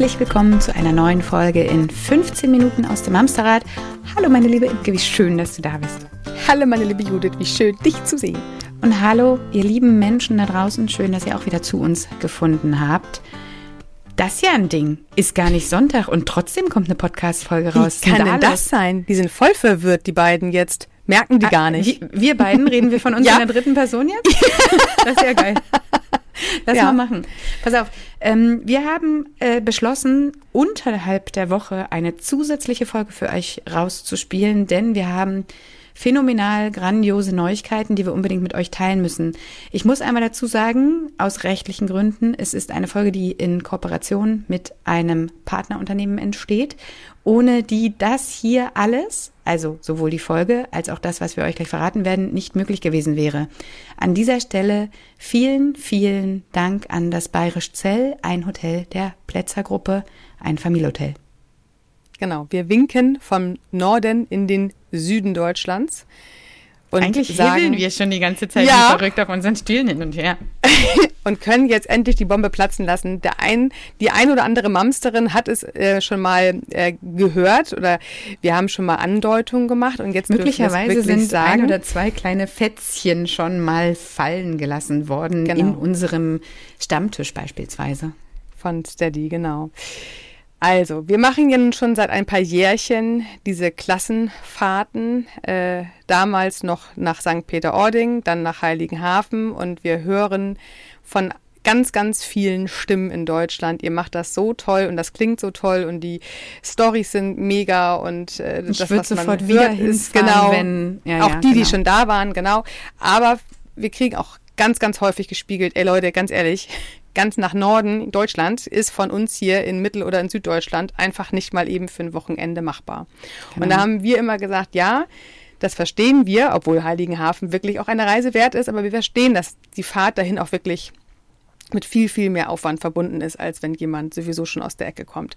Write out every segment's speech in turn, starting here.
Herzlich willkommen zu einer neuen Folge in 15 Minuten aus dem Amsterrad. Hallo meine liebe Imke, wie schön, dass du da bist. Hallo meine liebe Judith, wie schön dich zu sehen. Und hallo ihr lieben Menschen da draußen, schön, dass ihr auch wieder zu uns gefunden habt. Das ist ja ein Ding. Ist gar nicht Sonntag und trotzdem kommt eine Podcast-Folge raus. Wie kann denn das sein? Die sind voll verwirrt, die beiden jetzt. Merken die ah, gar nicht. Wir beiden reden wir von uns ja? in der dritten Person jetzt? Das ist ja geil. Lass ja. mal machen. Pass auf, ähm, wir haben äh, beschlossen, unterhalb der Woche eine zusätzliche Folge für euch rauszuspielen, denn wir haben phänomenal grandiose Neuigkeiten, die wir unbedingt mit euch teilen müssen. Ich muss einmal dazu sagen, aus rechtlichen Gründen, es ist eine Folge, die in Kooperation mit einem Partnerunternehmen entsteht, ohne die das hier alles, also sowohl die Folge als auch das, was wir euch gleich verraten werden, nicht möglich gewesen wäre. An dieser Stelle vielen, vielen Dank an das Bayerisch Zell, ein Hotel der Plätzer Gruppe, ein Familienhotel. Genau, wir winken vom Norden in den Süden Deutschlands. Und Eigentlich sagen, wir schon die ganze Zeit ja, verrückt auf unseren Stühlen hin und her. und können jetzt endlich die Bombe platzen lassen. Der ein, die ein oder andere Mamsterin hat es äh, schon mal äh, gehört oder wir haben schon mal Andeutungen gemacht und jetzt möglicherweise sind sagen, ein oder zwei kleine Fätzchen schon mal fallen gelassen worden genau. in unserem Stammtisch beispielsweise. Von Steady, genau. Also, wir machen ja nun schon seit ein paar Jährchen diese Klassenfahrten, äh, damals noch nach St. Peter-Ording, dann nach Heiligenhafen und wir hören von ganz, ganz vielen Stimmen in Deutschland. Ihr macht das so toll und das klingt so toll und die Stories sind mega und äh, ich das, was sofort man wieder ist, genau, wenn, ja, auch ja, die, genau. die schon da waren, genau. Aber wir kriegen auch ganz, ganz häufig gespiegelt, ey Leute, ganz ehrlich, ganz nach Norden Deutschland ist von uns hier in Mittel- oder in Süddeutschland einfach nicht mal eben für ein Wochenende machbar. Genau. Und da haben wir immer gesagt, ja, das verstehen wir, obwohl Heiligenhafen wirklich auch eine Reise wert ist, aber wir verstehen, dass die Fahrt dahin auch wirklich mit viel, viel mehr Aufwand verbunden ist, als wenn jemand sowieso schon aus der Ecke kommt.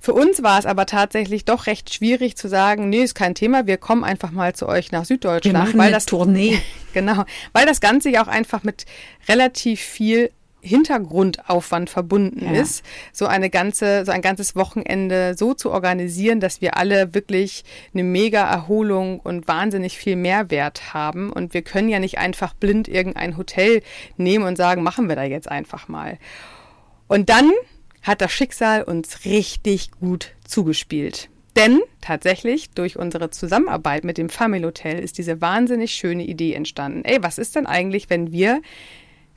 Für uns war es aber tatsächlich doch recht schwierig zu sagen, nee, ist kein Thema, wir kommen einfach mal zu euch nach Süddeutschland. Wir machen weil das Tournee. genau, weil das Ganze ja auch einfach mit relativ viel Hintergrundaufwand verbunden ja. ist, so eine ganze, so ein ganzes Wochenende so zu organisieren, dass wir alle wirklich eine mega Erholung und wahnsinnig viel Mehrwert haben. Und wir können ja nicht einfach blind irgendein Hotel nehmen und sagen, machen wir da jetzt einfach mal. Und dann hat das Schicksal uns richtig gut zugespielt. Denn tatsächlich durch unsere Zusammenarbeit mit dem Family Hotel ist diese wahnsinnig schöne Idee entstanden. Ey, was ist denn eigentlich, wenn wir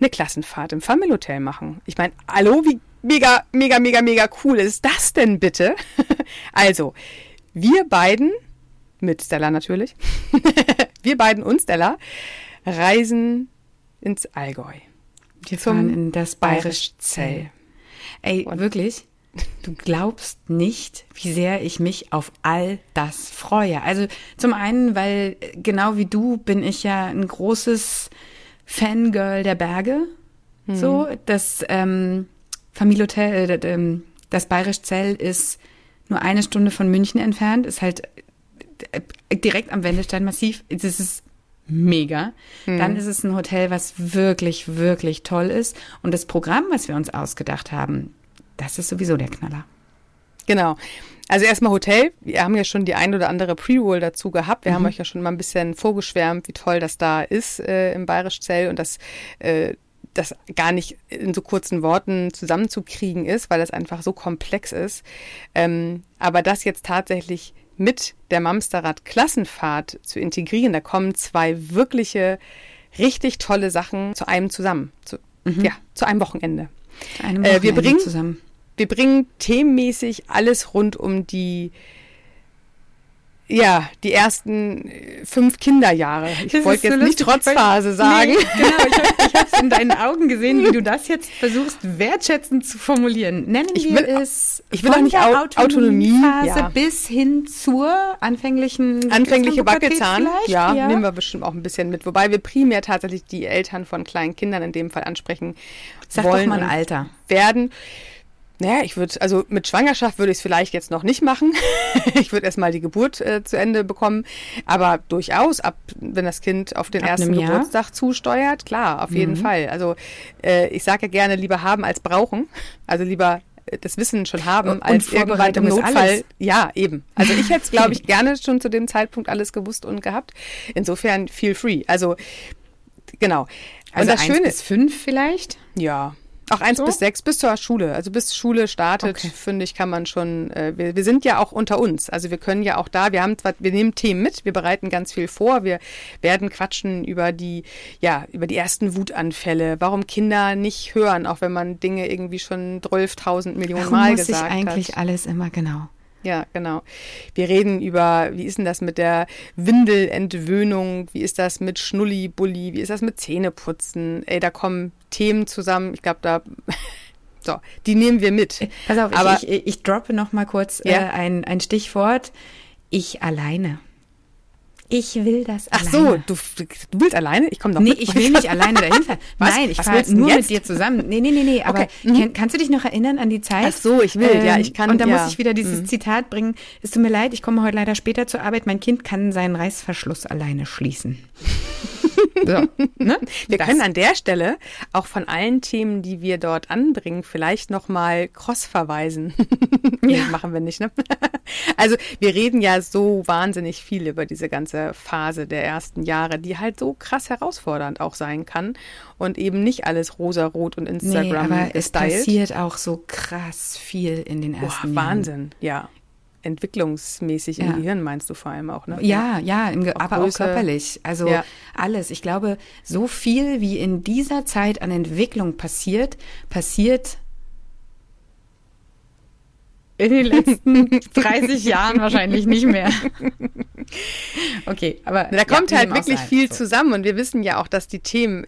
eine Klassenfahrt im Family Hotel machen. Ich meine, hallo, wie mega, mega, mega, mega cool ist das denn bitte? also, wir beiden, mit Stella natürlich, wir beiden und Stella, reisen ins Allgäu. Wir fahren in das Bayerisch Zell. Ey, und wirklich? Du glaubst nicht, wie sehr ich mich auf all das freue. Also zum einen, weil genau wie du bin ich ja ein großes Fangirl der Berge. Mhm. So, das ähm, Familienhotel, äh, ähm, das Bayerisch Zell ist nur eine Stunde von München entfernt, ist halt äh, direkt am Wendestein-Massiv. Das ist mega. Mhm. Dann ist es ein Hotel, was wirklich, wirklich toll ist. Und das Programm, was wir uns ausgedacht haben, das ist sowieso der Knaller. Genau. Also erstmal Hotel. Wir haben ja schon die ein oder andere Pre-Roll dazu gehabt. Wir mhm. haben euch ja schon mal ein bisschen vorgeschwärmt, wie toll das da ist äh, im Bayerisch Zell und das äh, das gar nicht in so kurzen Worten zusammenzukriegen ist, weil das einfach so komplex ist. Ähm, aber das jetzt tatsächlich mit der Mamsterrad Klassenfahrt zu integrieren, da kommen zwei wirkliche, richtig tolle Sachen zu einem zusammen. Zu, mhm. Ja, zu einem Wochenende. Zu einem Wochenende äh, wir bringen zusammen wir bringen themenmäßig alles rund um die ja, die ersten äh, fünf Kinderjahre. Ich wollte jetzt so nicht Trotzphase sagen. Nee, genau, ich habe es in deinen Augen gesehen, wie du das jetzt versuchst, wertschätzend zu formulieren. Nennen ich wir will, es ich will auch nicht Autonomie, Autonomiephase ja. bis hin zur anfänglichen Anfängliche Wackelzahn. Ja, ja, nehmen wir bestimmt auch ein bisschen mit. Wobei wir primär tatsächlich die Eltern von kleinen Kindern in dem Fall ansprechen Sag wollen. Doch mal ein Alter. Werden Naja, ich würde, also mit Schwangerschaft würde ich es vielleicht jetzt noch nicht machen. ich würde erstmal die Geburt äh, zu Ende bekommen. Aber durchaus, ab wenn das Kind auf den ab ersten Geburtstag zusteuert, klar, auf mhm. jeden Fall. Also äh, ich sage ja gerne lieber haben als brauchen. Also lieber äh, das Wissen schon haben, als irgendwann im Notfall. Ja, eben. Also ich hätte es, glaube ich, gerne schon zu dem Zeitpunkt alles gewusst und gehabt. Insofern feel free. Also genau. Also und das Schöne bis fünf vielleicht? Ja, auch eins so? bis sechs, bis zur Schule. Also bis Schule startet, okay. finde ich, kann man schon, äh, wir, wir sind ja auch unter uns. Also wir können ja auch da, wir haben zwar, wir nehmen Themen mit, wir bereiten ganz viel vor, wir werden quatschen über die, ja, über die ersten Wutanfälle, warum Kinder nicht hören, auch wenn man Dinge irgendwie schon 12.000 Millionen warum Mal gesagt hat. muss ich eigentlich alles immer genau? Ja, genau. Wir reden über, wie ist denn das mit der Windelentwöhnung? Wie ist das mit Schnulli-Bulli? Wie ist das mit Zähneputzen? Ey, da kommen Themen zusammen. Ich glaube, da. So, die nehmen wir mit. Pass auf, Aber, ich, ich, ich droppe noch mal kurz ja? äh, ein, ein Stichwort. Ich alleine. Ich will das Ach alleine. so, du, du willst alleine? Ich komme doch nee, mit. Nee, ich will nicht alleine dahin fahren. Nein, ich fahre nur jetzt? mit dir zusammen. Nee, nee, nee, nee. Aber okay. mhm. kannst du dich noch erinnern an die Zeit? Ach so, ich will, ähm, ja, ich kann. Und da ja. muss ich wieder dieses mhm. Zitat bringen. Es tut mir leid, ich komme heute leider später zur Arbeit. Mein Kind kann seinen Reißverschluss alleine schließen. So, ne? Wir das. können an der Stelle auch von allen Themen, die wir dort anbringen, vielleicht nochmal cross verweisen. nee, ja. machen wir nicht, ne? Also wir reden ja so wahnsinnig viel über diese ganze Phase der ersten Jahre, die halt so krass herausfordernd auch sein kann und eben nicht alles rosa-rot und Instagram nee, aber es passiert auch so krass viel in den ersten Boah, Wahnsinn, ja entwicklungsmäßig ja. im Gehirn meinst du vor allem auch, ne? Ja, ja, im auch aber Größe. auch körperlich. Also ja. alles. Ich glaube, so viel wie in dieser Zeit an Entwicklung passiert, passiert in den letzten 30 Jahren wahrscheinlich nicht mehr. Okay, aber da kommt ja, halt wirklich viel so. zusammen und wir wissen ja auch, dass die Themen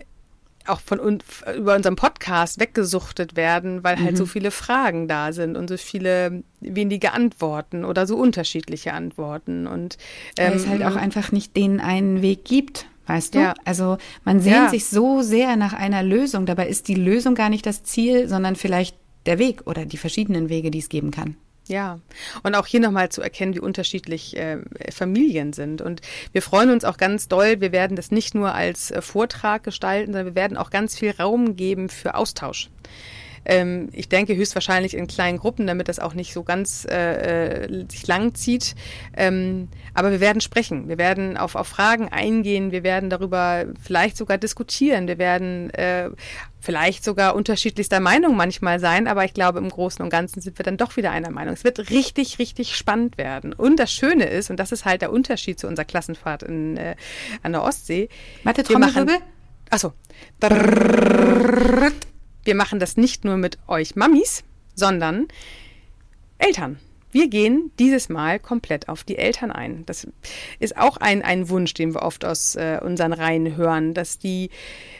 auch von uns über unseren Podcast weggesuchtet werden, weil halt mhm. so viele Fragen da sind und so viele wenige Antworten oder so unterschiedliche Antworten und ähm, weil es halt auch einfach nicht den einen Weg gibt. Weißt du? Ja. Also man sehnt ja. sich so sehr nach einer Lösung. Dabei ist die Lösung gar nicht das Ziel, sondern vielleicht der Weg oder die verschiedenen Wege, die es geben kann. Ja, und auch hier nochmal zu erkennen, wie unterschiedlich äh, Familien sind. Und wir freuen uns auch ganz doll, wir werden das nicht nur als äh, Vortrag gestalten, sondern wir werden auch ganz viel Raum geben für Austausch. Ähm, ich denke höchstwahrscheinlich in kleinen Gruppen, damit das auch nicht so ganz äh, äh, sich lang zieht. Ähm, aber wir werden sprechen, wir werden auf, auf Fragen eingehen, wir werden darüber vielleicht sogar diskutieren, wir werden äh, vielleicht sogar unterschiedlichster Meinung manchmal sein, aber ich glaube, im Großen und Ganzen sind wir dann doch wieder einer Meinung. Es wird richtig, richtig spannend werden. Und das Schöne ist, und das ist halt der Unterschied zu unserer Klassenfahrt in, äh, an der Ostsee. Warte, Trommelwirbel? Achso. Wir machen das nicht nur mit euch Mamis, sondern Eltern. Wir gehen dieses Mal komplett auf die Eltern ein. Das ist auch ein, ein Wunsch, den wir oft aus äh, unseren Reihen hören, dass die.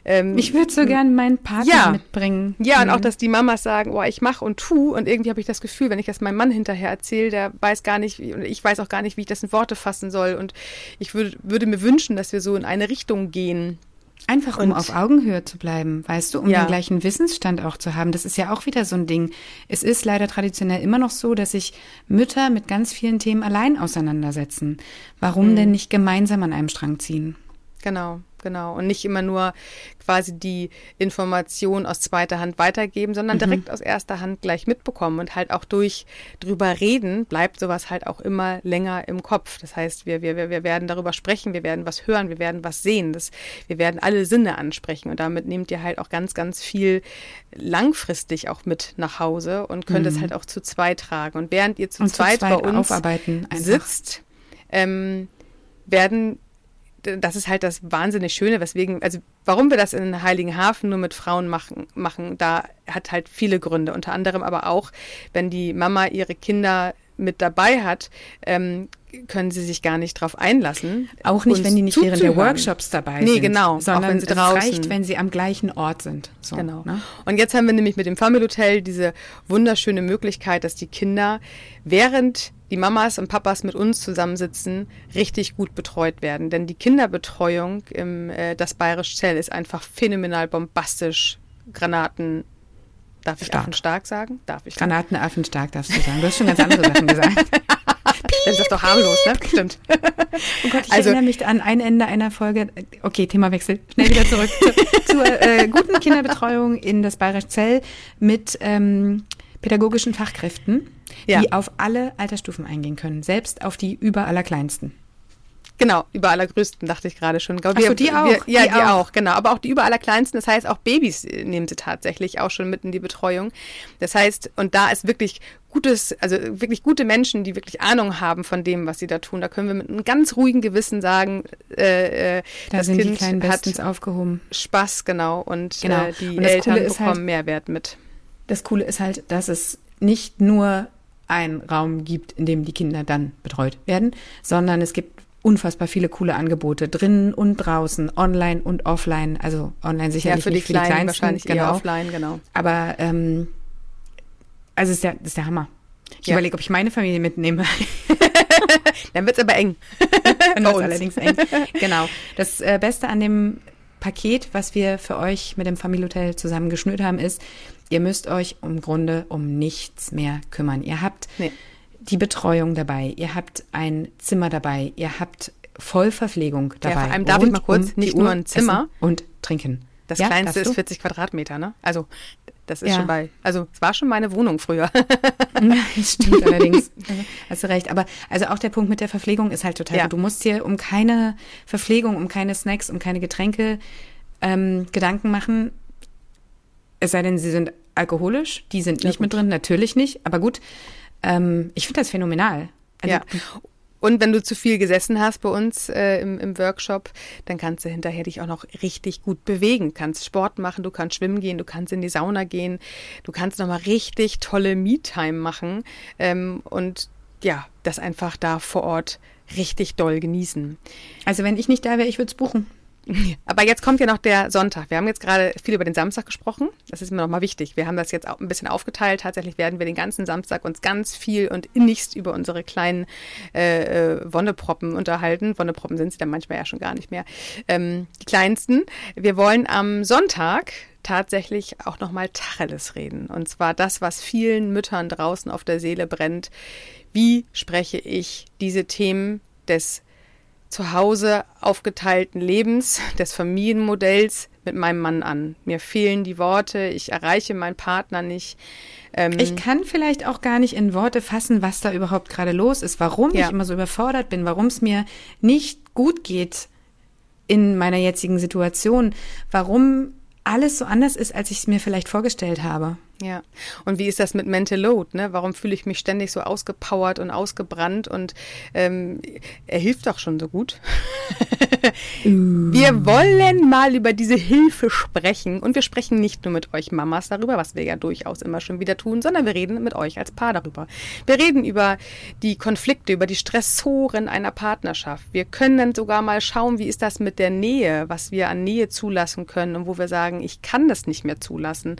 Ähm, ich würde so gerne meinen Partner ja, mitbringen. Ja, mhm. und auch, dass die Mamas sagen, oh, ich mache und tu. Und irgendwie habe ich das Gefühl, wenn ich das meinem Mann hinterher erzähle, der weiß gar nicht, und ich weiß auch gar nicht, wie ich das in Worte fassen soll. Und ich würd, würde mir wünschen, dass wir so in eine Richtung gehen Einfach um und, auf Augenhöhe zu bleiben, weißt du, um ja. den gleichen Wissensstand auch zu haben. Das ist ja auch wieder so ein Ding. Es ist leider traditionell immer noch so, dass sich Mütter mit ganz vielen Themen allein auseinandersetzen. Warum mhm. denn nicht gemeinsam an einem Strang ziehen? Genau genau. Und nicht immer nur quasi die Information aus zweiter Hand weitergeben, sondern mhm. direkt aus erster Hand gleich mitbekommen und halt auch durch drüber reden, bleibt sowas halt auch immer länger im Kopf. Das heißt, wir, wir, wir werden darüber sprechen, wir werden was hören, wir werden was sehen, das, wir werden alle Sinne ansprechen und damit nehmt ihr halt auch ganz, ganz viel langfristig auch mit nach Hause und könnt mhm. es halt auch zu zweit tragen. Und während ihr zu, zweit, zu zweit bei uns sitzt, ähm, werden das ist halt das wahnsinnig Schöne, weswegen, also warum wir das in Heiligenhafen nur mit Frauen machen, machen, da hat halt viele Gründe. Unter anderem aber auch, wenn die Mama ihre Kinder mit dabei hat, ähm, können sie sich gar nicht drauf einlassen. Auch nicht, wenn die nicht während der Workshops dabei nee, sind. Nee, genau. Sondern auch wenn sie es draußen. reicht, wenn sie am gleichen Ort sind. So, genau. Ne? Und jetzt haben wir nämlich mit dem Family Hotel diese wunderschöne Möglichkeit, dass die Kinder während die Mamas und Papas mit uns zusammensitzen, richtig gut betreut werden. Denn die Kinderbetreuung im äh, das Bayerisch Zell ist einfach phänomenal bombastisch, Granaten Darf ich stark. stark sagen? Darf ich. Granatenaffen stark darfst du sagen. Du hast schon ganz andere Sachen gesagt. das ist doch harmlos, ne? Stimmt. Oh Gott, ich also, erinnere mich an ein Ende einer Folge. Okay, Themawechsel. Schnell wieder zurück zu, zur äh, guten Kinderbetreuung in das Bayerisch Zell mit ähm, pädagogischen Fachkräften, ja. die auf alle Altersstufen eingehen können, selbst auf die über allerkleinsten. Genau, über allergrößten, dachte ich gerade schon. Ach so, die auch? Wir, ja, die, die auch. auch. genau. Aber auch die über allerkleinsten, das heißt, auch Babys nehmen sie tatsächlich auch schon mit in die Betreuung. Das heißt, und da ist wirklich gutes, also wirklich gute Menschen, die wirklich Ahnung haben von dem, was sie da tun. Da können wir mit einem ganz ruhigen Gewissen sagen, äh, äh da das Kind hat aufgehoben. Spaß, genau. Und genau. Äh, die und Eltern bekommen halt, Mehrwert mit. Das Coole ist halt, dass es nicht nur einen Raum gibt, in dem die Kinder dann betreut werden, sondern es gibt unfassbar viele coole Angebote drinnen und draußen, online und offline. Also online sicherlich ja, für die nicht für Kleinen, die Kleinsten, wahrscheinlich genau. offline, genau. Aber ähm, also ist der, ist der Hammer. Ich ja. überlege, ob ich meine Familie mitnehme. Dann wird es aber eng. Dann wird allerdings eng. Genau. Das äh, Beste an dem Paket, was wir für euch mit dem Familienhotel zusammen geschnürt haben, ist, ihr müsst euch im Grunde um nichts mehr kümmern. Ihr habt nee die Betreuung dabei, ihr habt ein Zimmer dabei, ihr habt Vollverpflegung dabei. Ja, vor allem darf ich mal kurz, nicht nur ein Zimmer und trinken. Das ja, kleinste ist 40 Quadratmeter, ne? Also das ist ja. schon bei, also es war schon meine Wohnung früher. das stimmt allerdings. Hast du recht. Aber also auch der Punkt mit der Verpflegung ist halt total ja. gut. Du musst dir um keine Verpflegung, um keine Snacks, um keine Getränke ähm, Gedanken machen. Es sei denn, sie sind alkoholisch. Die sind nicht mit drin, natürlich nicht. Aber gut, ähm, ich finde das phänomenal. Also, ja. Und wenn du zu viel gesessen hast bei uns äh, im, im Workshop, dann kannst du hinterher dich auch noch richtig gut bewegen. Du kannst Sport machen, du kannst schwimmen gehen, du kannst in die Sauna gehen, du kannst nochmal richtig tolle Me-Time machen ähm, und ja, das einfach da vor Ort richtig doll genießen. Also wenn ich nicht da wäre, ich würde es buchen. Aber jetzt kommt ja noch der Sonntag. Wir haben jetzt gerade viel über den Samstag gesprochen. Das ist mir nochmal wichtig. Wir haben das jetzt auch ein bisschen aufgeteilt. Tatsächlich werden wir den ganzen Samstag uns ganz viel und innigst über unsere kleinen äh, äh, Wonneproppen unterhalten. Wonneproppen sind sie dann manchmal ja schon gar nicht mehr. Ähm, die kleinsten. Wir wollen am Sonntag tatsächlich auch nochmal Tacheles reden. Und zwar das, was vielen Müttern draußen auf der Seele brennt. Wie spreche ich diese Themen des zu Hause aufgeteilten Lebens, des Familienmodells mit meinem Mann an. Mir fehlen die Worte, ich erreiche meinen Partner nicht. Ähm ich kann vielleicht auch gar nicht in Worte fassen, was da überhaupt gerade los ist, warum ja. ich immer so überfordert bin, warum es mir nicht gut geht in meiner jetzigen Situation, warum alles so anders ist, als ich es mir vielleicht vorgestellt habe. Ja. Und wie ist das mit Mental Load? Ne? Warum fühle ich mich ständig so ausgepowert und ausgebrannt? Und ähm, er hilft doch schon so gut. wir wollen mal über diese Hilfe sprechen. Und wir sprechen nicht nur mit euch Mamas darüber, was wir ja durchaus immer schon wieder tun, sondern wir reden mit euch als Paar darüber. Wir reden über die Konflikte, über die Stressoren einer Partnerschaft. Wir können dann sogar mal schauen, wie ist das mit der Nähe, was wir an Nähe zulassen können und wo wir sagen, ich kann das nicht mehr zulassen.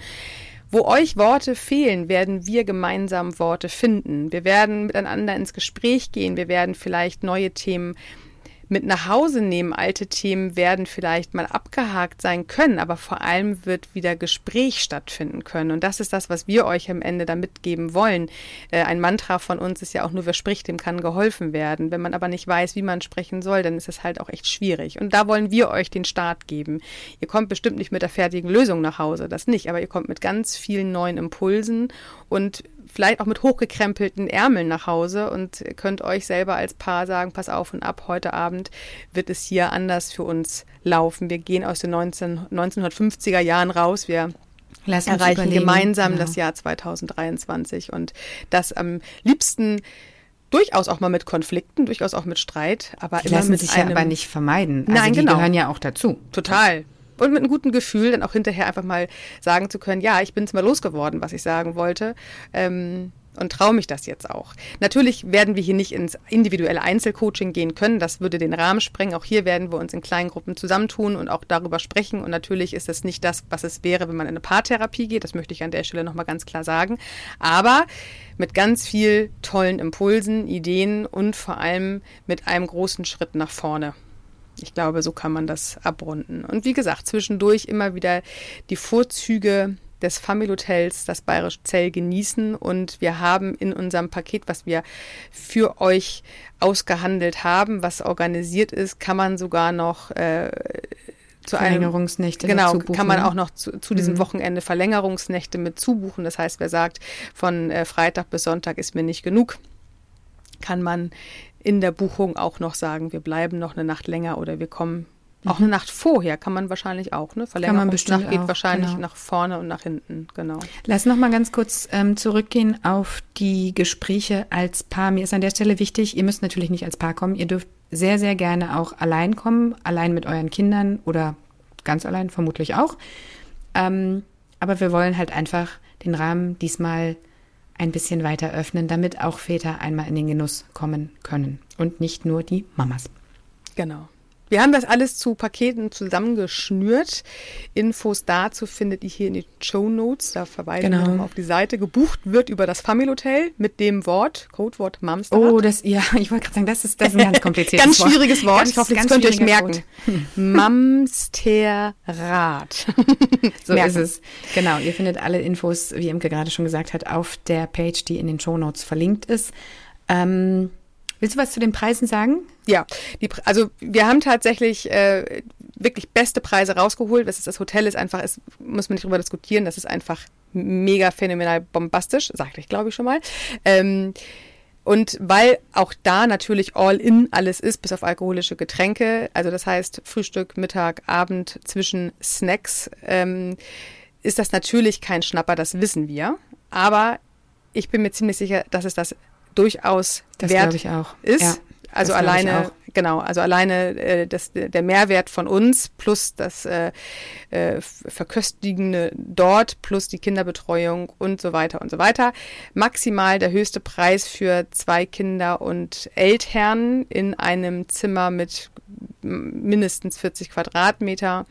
Wo euch Worte fehlen, werden wir gemeinsam Worte finden. Wir werden miteinander ins Gespräch gehen. Wir werden vielleicht neue Themen mit nach Hause nehmen. Alte Themen werden vielleicht mal abgehakt sein können, aber vor allem wird wieder Gespräch stattfinden können. Und das ist das, was wir euch am Ende da mitgeben wollen. Äh, ein Mantra von uns ist ja auch nur, wer spricht, dem kann geholfen werden. Wenn man aber nicht weiß, wie man sprechen soll, dann ist es halt auch echt schwierig. Und da wollen wir euch den Start geben. Ihr kommt bestimmt nicht mit der fertigen Lösung nach Hause, das nicht, aber ihr kommt mit ganz vielen neuen Impulsen und vielleicht auch mit hochgekrempelten Ärmeln nach Hause und könnt euch selber als Paar sagen, pass auf und ab, heute Abend wird es hier anders für uns laufen. Wir gehen aus den 19, 1950er Jahren raus. Wir Lass erreichen gemeinsam genau. das Jahr 2023 und das am liebsten durchaus auch mal mit Konflikten, durchaus auch mit Streit, aber die immer lassen mit sich ja aber nicht vermeiden. Also Nein, die genau. gehören ja auch dazu. Total und mit einem guten Gefühl dann auch hinterher einfach mal sagen zu können, ja, ich bin es mal losgeworden, was ich sagen wollte. Ähm, und traue mich das jetzt auch. Natürlich werden wir hier nicht ins individuelle Einzelcoaching gehen können. Das würde den Rahmen sprengen. Auch hier werden wir uns in kleinen Gruppen zusammentun und auch darüber sprechen. Und natürlich ist das nicht das, was es wäre, wenn man in eine Paartherapie geht. Das möchte ich an der Stelle nochmal ganz klar sagen. Aber mit ganz viel tollen Impulsen, Ideen und vor allem mit einem großen Schritt nach vorne. Ich glaube, so kann man das abrunden. Und wie gesagt, zwischendurch immer wieder die Vorzüge des Family Hotels, das Bayerische Zell, genießen. Und wir haben in unserem Paket, was wir für euch ausgehandelt haben, was organisiert ist, kann man sogar noch äh, zu Verlängerungsnächte einem, genau kann man auch noch zu, zu diesem mhm. Wochenende Verlängerungsnächte mit zubuchen. Das heißt, wer sagt, von äh, Freitag bis Sonntag ist mir nicht genug, kann man in der Buchung auch noch sagen, wir bleiben noch eine Nacht länger oder wir kommen auch eine Nacht vorher kann man wahrscheinlich auch, ne? Verlängerungsnacht geht auch, wahrscheinlich genau. nach vorne und nach hinten, genau. Lass noch mal ganz kurz ähm, zurückgehen auf die Gespräche als Paar. Mir ist an der Stelle wichtig, ihr müsst natürlich nicht als Paar kommen, ihr dürft sehr, sehr gerne auch allein kommen, allein mit euren Kindern oder ganz allein vermutlich auch. Ähm, aber wir wollen halt einfach den Rahmen diesmal ein bisschen weiter öffnen, damit auch Väter einmal in den Genuss kommen können und nicht nur die Mamas. Genau. Wir haben das alles zu Paketen zusammengeschnürt. Infos dazu findet ihr hier in den Show Notes. Da verweisen genau. wir nochmal auf die Seite. Gebucht wird über das Family Hotel mit dem Wort, Codewort Mamster. Oh, das, ja, ich wollte gerade sagen, das ist, das ist ein ganz kompliziertes ganz Wort. Ganz schwieriges Wort. Ganz, ich hoffe, das könnt ihr euch merken. Mamsterrad. so merken. ist es. Genau. Ihr findet alle Infos, wie Imke gerade schon gesagt hat, auf der Page, die in den Show Notes verlinkt ist. Ähm, Willst du was zu den Preisen sagen? Ja, die, also wir haben tatsächlich äh, wirklich beste Preise rausgeholt. Das, ist, das Hotel ist einfach, ist, muss man nicht drüber diskutieren, das ist einfach mega phänomenal bombastisch, sagte ich glaube ich schon mal. Ähm, und weil auch da natürlich all in alles ist, bis auf alkoholische Getränke, also das heißt Frühstück, Mittag, Abend zwischen Snacks, ähm, ist das natürlich kein Schnapper, das wissen wir. Aber ich bin mir ziemlich sicher, dass es das durchaus das wert ich auch. ist. Ja, also alleine, genau, also alleine äh, das, der Mehrwert von uns plus das äh, äh, Verköstigende dort plus die Kinderbetreuung und so weiter und so weiter. Maximal der höchste Preis für zwei Kinder und Eltern in einem Zimmer mit mindestens 40 Quadratmeter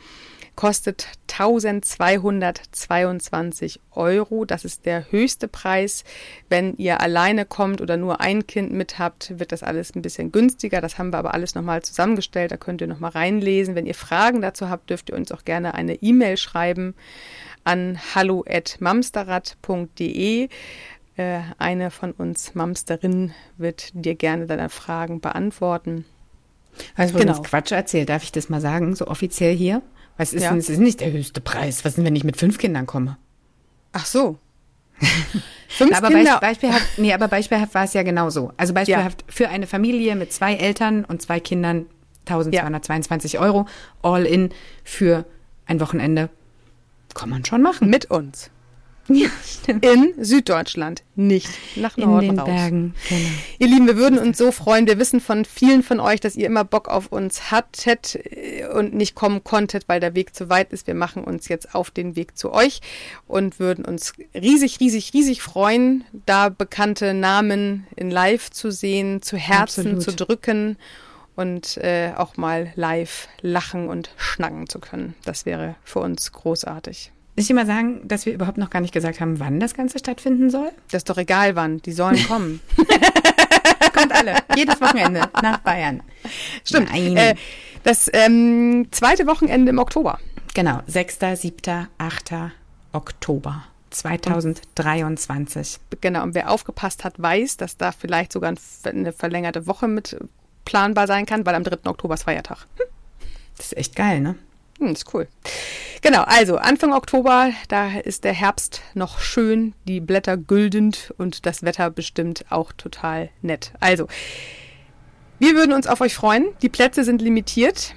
kostet 1222 Euro. Das ist der höchste Preis. Wenn ihr alleine kommt oder nur ein Kind mit habt, wird das alles ein bisschen günstiger. Das haben wir aber alles nochmal zusammengestellt. Da könnt ihr nochmal reinlesen. Wenn ihr Fragen dazu habt, dürft ihr uns auch gerne eine E-Mail schreiben an hallo@mamsterrad.de. Äh, eine von uns Mamsterinnen wird dir gerne deine Fragen beantworten. Also, genau. Quatsch erzählt, darf ich das mal sagen, so offiziell hier? Was ist ja. denn, es ist nicht der höchste Preis. Was ist denn, wenn ich mit fünf Kindern komme? Ach so. fünf aber Kinder. beispielhaft, nee, aber beispielhaft war es ja genau so. Also beispielhaft ja. für eine Familie mit zwei Eltern und zwei Kindern 1222 ja. Euro all in für ein Wochenende. Kann man schon machen. Mit uns. Ja, stimmt. In Süddeutschland, nicht nach Norden In den raus. Bergen, genau. Ihr Lieben, wir würden uns so freuen. Wir wissen von vielen von euch, dass ihr immer Bock auf uns hattet und nicht kommen konntet, weil der Weg zu weit ist. Wir machen uns jetzt auf den Weg zu euch und würden uns riesig, riesig, riesig freuen, da bekannte Namen in Live zu sehen, zu Herzen Absolut. zu drücken und äh, auch mal live lachen und schnacken zu können. Das wäre für uns großartig. Ich will mal sagen, dass wir überhaupt noch gar nicht gesagt haben, wann das Ganze stattfinden soll? Das ist doch egal wann, die sollen kommen. Kommt alle, jedes Wochenende nach Bayern. Stimmt. Äh, das ähm, zweite Wochenende im Oktober. Genau, 6., 7., 8. Oktober 2023. Genau, und wer aufgepasst hat, weiß, dass da vielleicht sogar eine verlängerte Woche mit planbar sein kann, weil am 3. Oktober ist Feiertag. Hm. Das ist echt geil, ne? Hm, ist cool. Genau, also Anfang Oktober, da ist der Herbst noch schön, die Blätter güldend und das Wetter bestimmt auch total nett. Also, wir würden uns auf euch freuen. Die Plätze sind limitiert.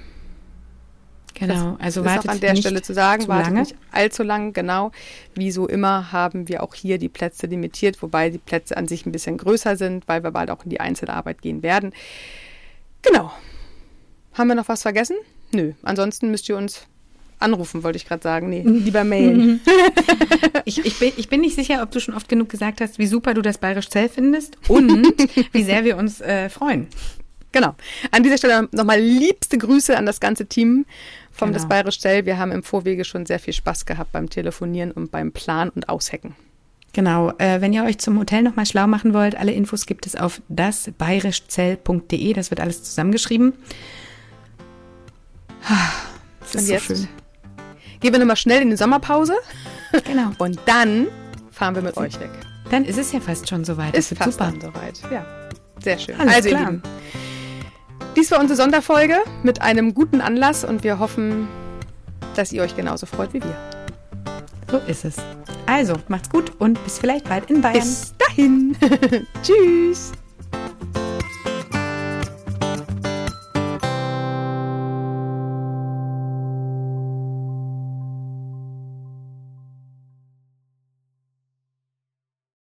Genau, also das ist auch an der Stelle zu sagen, zu wartet lange. nicht allzu lang, genau. Wie so immer haben wir auch hier die Plätze limitiert, wobei die Plätze an sich ein bisschen größer sind, weil wir bald auch in die Einzelarbeit gehen werden. Genau. Haben wir noch was vergessen? Nö, ansonsten müsst ihr uns anrufen, wollte ich gerade sagen. Nee, lieber mailen. ich, ich, bin, ich bin nicht sicher, ob du schon oft genug gesagt hast, wie super du das Bayerisch Zell findest und wie sehr wir uns äh, freuen. Genau. An dieser Stelle nochmal liebste Grüße an das ganze Team vom genau. Das Bayerisch Zell. Wir haben im Vorwege schon sehr viel Spaß gehabt beim Telefonieren und beim Plan und Aushacken. Genau, äh, wenn ihr euch zum Hotel nochmal schlau machen wollt, alle Infos gibt es auf dasbayerischzell.de, das wird alles zusammengeschrieben. Das ist Und so jetzt schön. gehen wir nochmal schnell in die Sommerpause. Genau. Und dann fahren wir mit euch weg. Dann ist es ja fast schon soweit. Ist fast super. soweit, ja. Sehr schön. Alles also, klar. ihr Lieben, dies war unsere Sonderfolge mit einem guten Anlass und wir hoffen, dass ihr euch genauso freut wie wir. So ist es. Also, macht's gut und bis vielleicht bald in Bayern. Bis dahin. Tschüss.